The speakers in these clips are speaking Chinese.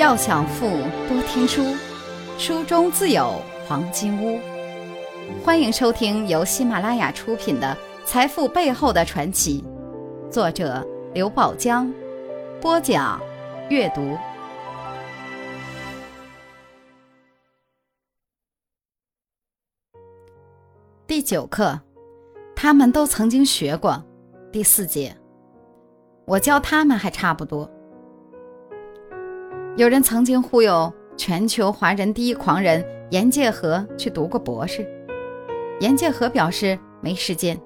要想富，多听书，书中自有黄金屋。欢迎收听由喜马拉雅出品的《财富背后的传奇》，作者刘宝江，播讲阅读。第九课，他们都曾经学过。第四节，我教他们还差不多。有人曾经忽悠全球华人第一狂人严介和去读过博士，严介和表示没时间。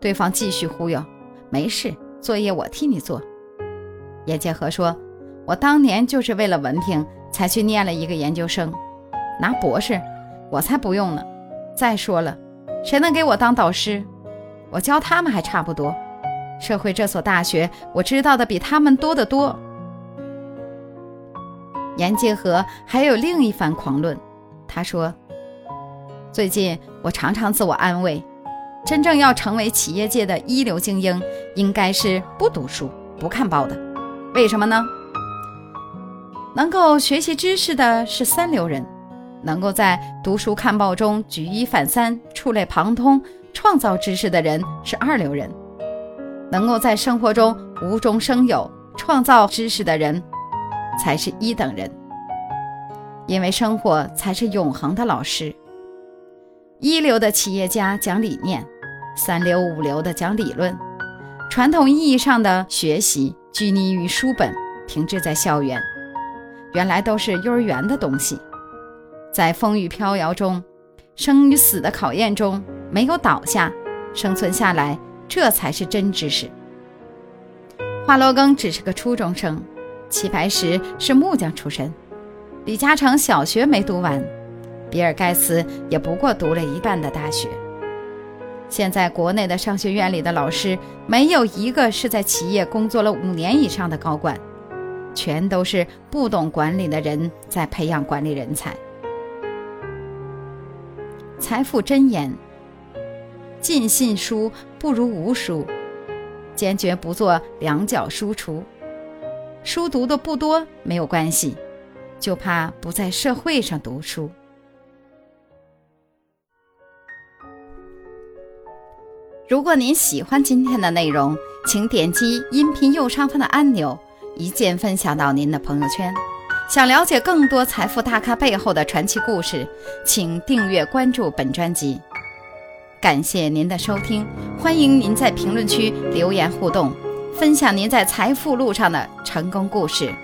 对方继续忽悠，没事，作业我替你做。严介和说：“我当年就是为了文凭才去念了一个研究生，拿博士，我才不用呢。再说了，谁能给我当导师？我教他们还差不多。社会这所大学，我知道的比他们多得多。”严介和还有另一番狂论，他说：“最近我常常自我安慰，真正要成为企业界的一流精英，应该是不读书、不看报的。为什么呢？能够学习知识的是三流人，能够在读书看报中举一反三、触类旁通、创造知识的人是二流人，能够在生活中无中生有、创造知识的人。”才是一等人，因为生活才是永恒的老师。一流的企业家讲理念，三流五流的讲理论。传统意义上的学习拘泥于书本，停滞在校园，原来都是幼儿园的东西。在风雨飘摇中，生与死的考验中，没有倒下，生存下来，这才是真知识。华罗庚只是个初中生。齐白石是木匠出身，李嘉诚小学没读完，比尔盖茨也不过读了一半的大学。现在国内的商学院里的老师，没有一个是在企业工作了五年以上的高管，全都是不懂管理的人在培养管理人才。财富箴言：尽信书不如无书，坚决不做两脚书橱。书读的不多没有关系，就怕不在社会上读书。如果您喜欢今天的内容，请点击音频右上方的按钮，一键分享到您的朋友圈。想了解更多财富大咖背后的传奇故事，请订阅关注本专辑。感谢您的收听，欢迎您在评论区留言互动。分享您在财富路上的成功故事。